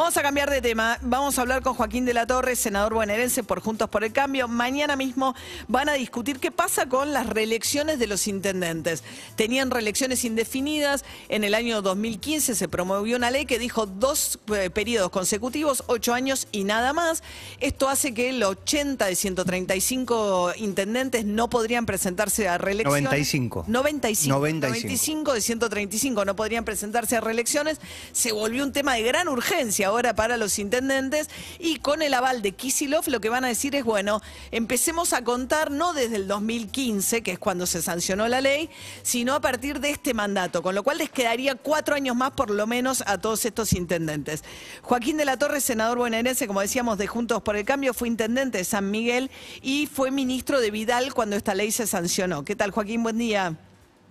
Vamos a cambiar de tema. Vamos a hablar con Joaquín de la Torre, senador bonaerense por Juntos por el Cambio. Mañana mismo van a discutir qué pasa con las reelecciones de los intendentes. Tenían reelecciones indefinidas. En el año 2015 se promovió una ley que dijo dos eh, periodos consecutivos, ocho años y nada más. Esto hace que el 80 de 135 intendentes no podrían presentarse a reelecciones. 95. 95. 95. 95 de 135 no podrían presentarse a reelecciones. Se volvió un tema de gran urgencia ahora para los intendentes y con el aval de Kisilov lo que van a decir es, bueno, empecemos a contar no desde el 2015, que es cuando se sancionó la ley, sino a partir de este mandato, con lo cual les quedaría cuatro años más por lo menos a todos estos intendentes. Joaquín de la Torre, senador bonaerense, como decíamos, de Juntos por el Cambio, fue intendente de San Miguel y fue ministro de Vidal cuando esta ley se sancionó. ¿Qué tal, Joaquín? Buen día.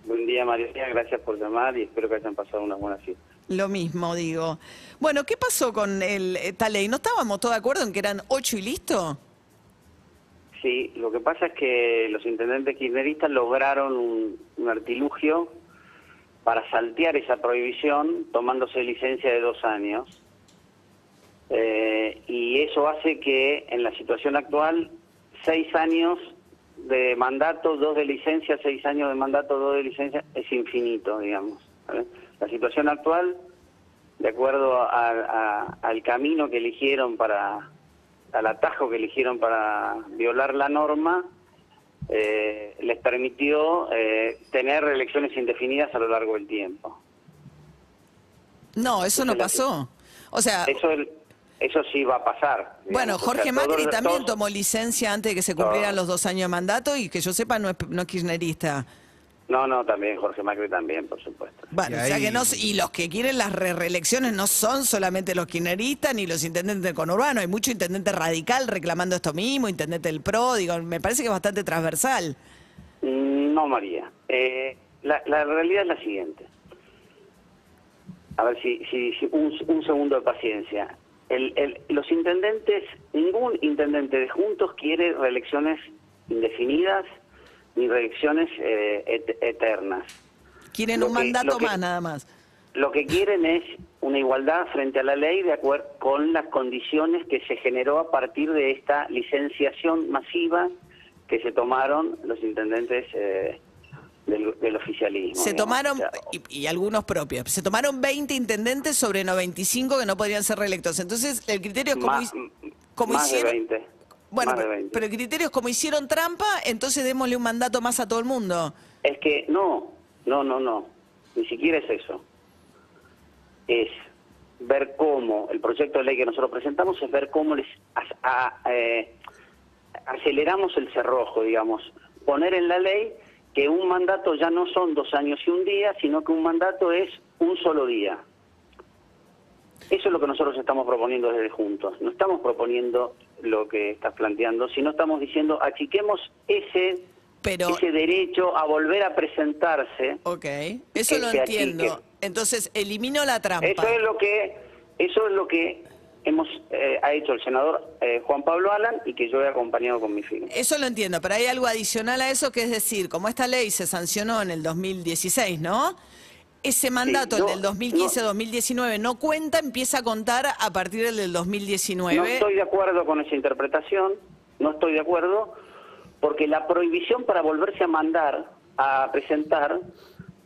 Buen día, María. Gracias por llamar y espero que hayan pasado una buena fiesta. Lo mismo, digo. Bueno, ¿qué pasó con el, esta ley? ¿No estábamos todos de acuerdo en que eran ocho y listo? Sí, lo que pasa es que los intendentes kirchneristas lograron un, un artilugio para saltear esa prohibición tomándose licencia de dos años. Eh, y eso hace que en la situación actual, seis años de mandato, dos de licencia, seis años de mandato, dos de licencia, es infinito, digamos. ¿vale? La situación actual, de acuerdo a- a- al camino que eligieron para, al atajo que eligieron para violar la norma, eh, les permitió eh, tener elecciones indefinidas a lo largo del tiempo. No, eso no pasó. O sea, Eso, eso sí va a pasar. bueno. O Jorge sea, Macri también tomó licencia antes de que se cumplieran los dos años de mandato y que yo sepa no es, no es kirchnerista. No, no, también, Jorge Macri también, por supuesto. Bueno, Y o sea que no, y los que quieren las re- reelecciones no son solamente los kirchneristas ni los intendentes del conurbano, hay mucho intendente radical reclamando esto mismo, intendente del PRO, digo, me parece que es bastante transversal. Mm, No, María. Eh, la, la realidad es la siguiente. A ver si, si, si- un, un segundo de paciencia. El, el- los intendentes, ningún intendente de Juntos quiere reelecciones indefinidas ni reelecciones eh, et- eternas. Quieren Lo un que- mandato que- más nada más. Lo que quieren es una igualdad frente a la ley de acuerdo con las condiciones que se generó a partir de esta licenciación masiva que se tomaron los intendentes eh, del, del oficialismo. Se digamos. tomaron, y, y algunos propios, se tomaron 20 intendentes sobre 95 que no podrían ser reelectos. Entonces, el criterio es como, más, hic- como más de hicieron... 20. Bueno, más de pero, 20. pero el criterio es como hicieron trampa, entonces démosle un mandato más a todo el mundo. Es que no, no, no, no. Ni siquiera es eso. Es ver cómo el proyecto de ley que nosotros presentamos es ver cómo les as- a- eh, aceleramos el cerrojo, digamos. Poner en la ley que un mandato ya no son dos años y un día, sino que un mandato es un solo día. Eso es lo que nosotros estamos proponiendo desde Juntos. No estamos proponiendo lo que estás planteando, sino estamos diciendo achiquemos ese Pero, ese derecho a volver a presentarse. ok, eso lo entiendo. achique. Entonces, elimino la trampa. Eso es lo que eso es lo que hemos eh, ha hecho el senador eh, Juan Pablo Alan y que yo he acompañado con mi firma. Eso lo entiendo, pero hay algo adicional a eso que es decir, como esta ley se sancionó en el 2016, ¿no? Ese mandato, yo- el del 2015-2019, no cuenta, empieza a contar a partir del 2019. No estoy de acuerdo con esa interpretación, no estoy de acuerdo, porque la prohibición para volverse a mandar, a presentar,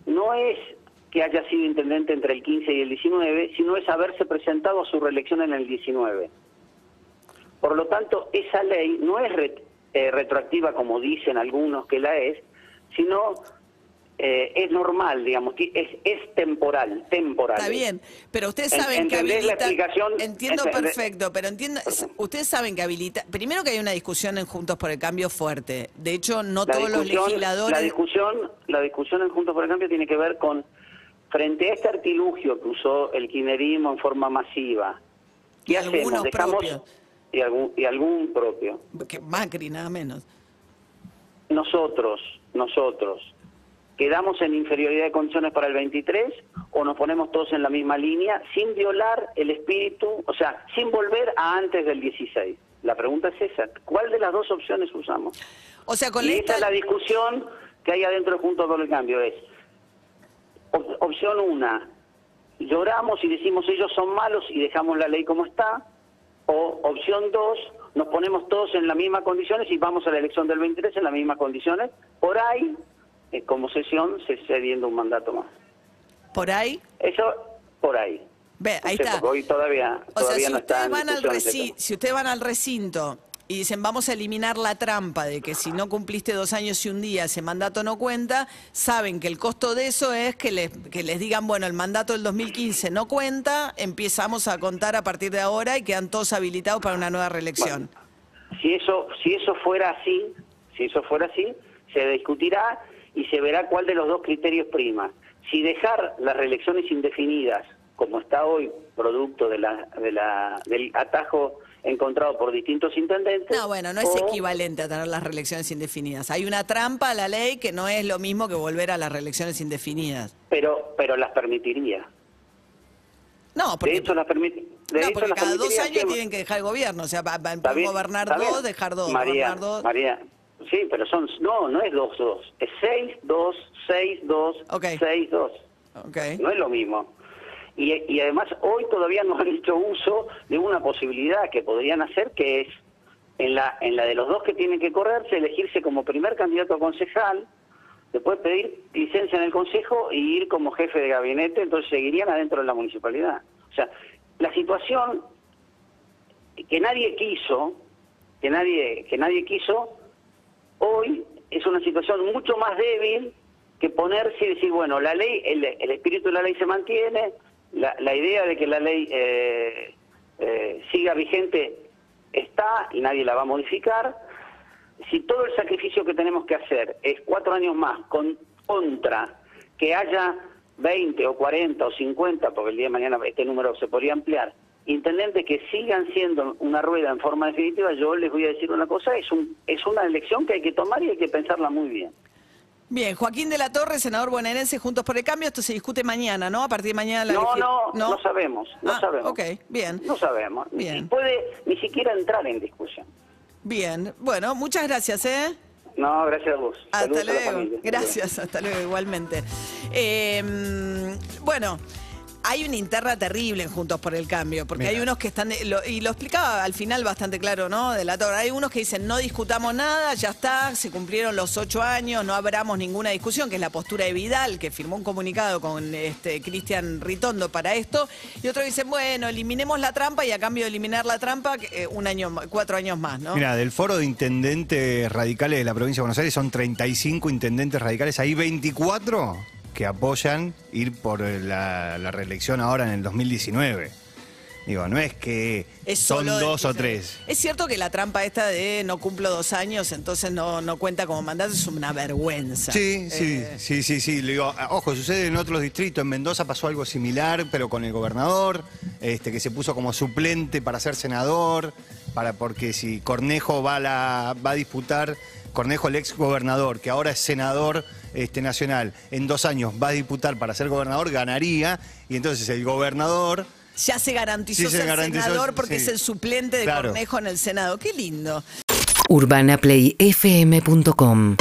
no es que haya sido intendente entre el 15 y el 19, sino es haberse presentado a su reelección en el 19. Por lo tanto, esa ley no es re- eh, retroactiva como dicen algunos que la es, sino eh, es normal, digamos, es, es temporal, temporal. Está bien, pero ustedes En- saben que ¿entendés la habilita... explicación? Entiendo Entendés- perfecto, pero entiendo... Ustedes saben que habilita... Primero que hay una discusión en Juntos por el Cambio fuerte. De hecho, no La todos los legisladores... La discusión, la discusión en Juntos por el Cambio tiene que ver con, frente a este artilugio que usó el kirchnerismo en forma masiva, ¿qué Y hacemos? algunos Dejamos, propios. y, algún, y algún propio. que Macri, nada menos. Nosotros, nosotros, ¿quedamos en inferioridad de condiciones para el 23 o nos ponemos todos en la misma línea sin violar el espíritu, o sea, sin volver a antes del 16? La pregunta es esa, ¿cuál de las dos opciones usamos? O sea, con y esta... esa es la discusión que hay adentro de Juntos por el Cambio es, op- opción una, lloramos y decimos ellos son malos y dejamos la ley como está, o opción dos, nos ponemos todos en las mismas condiciones y vamos a la elección del 23 en las mismas condiciones, por ahí, eh, como sesión, se cediendo un mandato más. Por ahí. Eso, por ahí. Ve, No ahí sé, está. hoy todavía, O sea, todavía si no está ustedes, van al discusión ese reci- tema. si ustedes van al recinto y dicen vamos a eliminar la trampa de que si no cumpliste dos años y un día ese mandato no cuenta, saben que el costo de eso es que les, que les digan, bueno, el mandato del 2015 no cuenta, empezamos a contar a partir de ahora y quedan todos habilitados para una nueva reelección. Si eso, si eso fuera así, si eso fuera así, se discutirá y se verá cuál de los dos criterios prima. Si dejar las reelecciones indefinidas, como está hoy, producto de la, de la, del atajo encontrado por distintos intendentes. No, bueno, no es o- equivalente a tener las reelecciones indefinidas. Hay una trampa a la ley que no es lo mismo que volver a las reelecciones indefinidas. Pero, pero las permitiría. No, De porque, hecho, las, permiti- de no, porque cada dos años que- tienen que dejar el gobierno. O sea, bien, gobernar dos, dejar dos, María, gobernar dos. María, sí, pero son, no, no es dos, dos, es seis, dos, seis, dos, Ok. seis, dos. Ok. No es lo mismo. Y, y además hoy todavía no han hecho uso de una posibilidad que podrían hacer, que es en la, en la de los dos que tienen que correrse, elegirse como primer candidato a concejal, después pedir licencia en el consejo y ir como jefe de gabinete, entonces seguirían adentro de la municipalidad. O sea, la situación que nadie quiso, que nadie, que nadie quiso, hoy es una situación mucho más débil que ponerse y decir, bueno, la ley, el, espíritu de la ley se mantiene, la, la idea de que la ley eh, eh, siga vigente está y nadie la va a modificar. Si todo el sacrificio que tenemos que hacer es cuatro años más con, contra que haya 20 o 40 o 50, porque el día de mañana este número se podría ampliar, intendentes que sigan siendo una rueda en forma definitiva, yo les voy a decir una cosa, es, un, es una elección que hay que tomar y hay que pensarla muy bien. Bien, Joaquín de la Torre, senador bonaerense, Juntos por el Cambio. Esto se discute mañana, ¿no? A partir de mañana. la No, legi- no, no, sabemos, no Ah, sabemos. ok, bien. No sabemos, ni Bien. si puede ni siquiera entrar en discusión. Bien, bueno, muchas gracias, ¿eh? No, gracias a vos. Hasta Saludos luego. Gracias, hasta luego, igualmente. Eh, mm, bueno. Hay una interna terrible en Juntos por el Cambio, porque hay unos que están, lo- y lo explicaba al final bastante claro, ¿no? De la torre. Hay unos que dicen, no discutamos nada, ya está, se cumplieron los ocho años, no abramos ninguna discusión, que es la postura de Vidal, que firmó un comunicado con este Cristian Ritondo para esto. Y otros dicen, bueno, eliminemos la trampa y a cambio de eliminar la trampa, eh, un año, cuatro años más, ¿no? Mira, del foro de intendentes radicales de la provincia de Buenos Aires son 35 intendentes radicales, hay 24 que apoyan ir por la, la reelección ahora en el 2019. Digo, no es que Es son dos o 15. tres. Es cierto que la trampa esta de no cumplo dos años, entonces no, no cuenta como mandato, es una vergüenza. Sí, sí, Eh, sí, sí, sí. Le digo, ojo, sucede en otros distritos. En Mendoza pasó algo similar, pero con el gobernador, este, que se puso como suplente para ser senador, para porque si Cornejo va a, la, va a disputar, Cornejo, el ex gobernador, que ahora es senador este, nacional, en dos años va a disputar para ser gobernador, ganaría, y entonces el gobernador. Ya se garantizó Sí, se ser garantizó, senador porque sí. es el suplente de Claro. Cornejo en el Senado. Qué lindo. urbanaplayfm.com